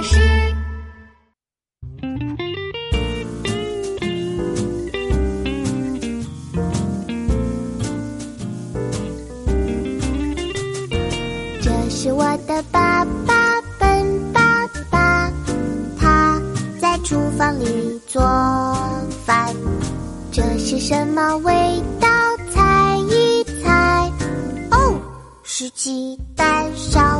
师。这是我的爸爸，笨爸爸，他在厨房里做饭。这是什么味道？猜一猜。哦，是鸡蛋烧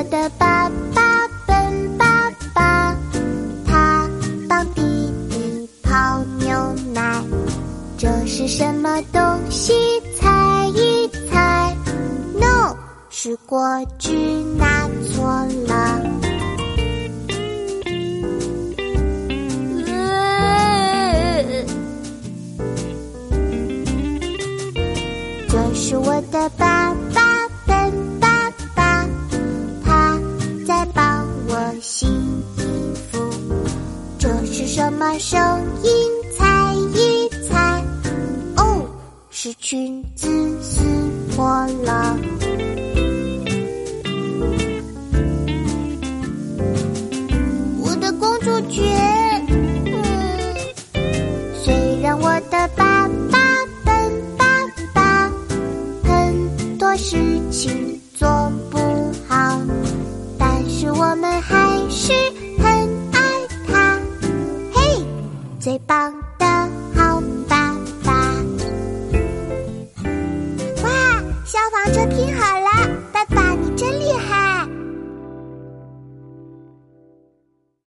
我的爸爸，笨爸爸，他帮弟弟泡牛奶。这是什么东西？猜一猜。No，是果汁拿错了。这是我的爸爸，笨新衣服。这是什么声音？猜一猜。哦，是裙子撕破了。我的公主裙。嗯，虽然我的爸爸笨爸爸，很多事情做不很爱他。嘿，最棒！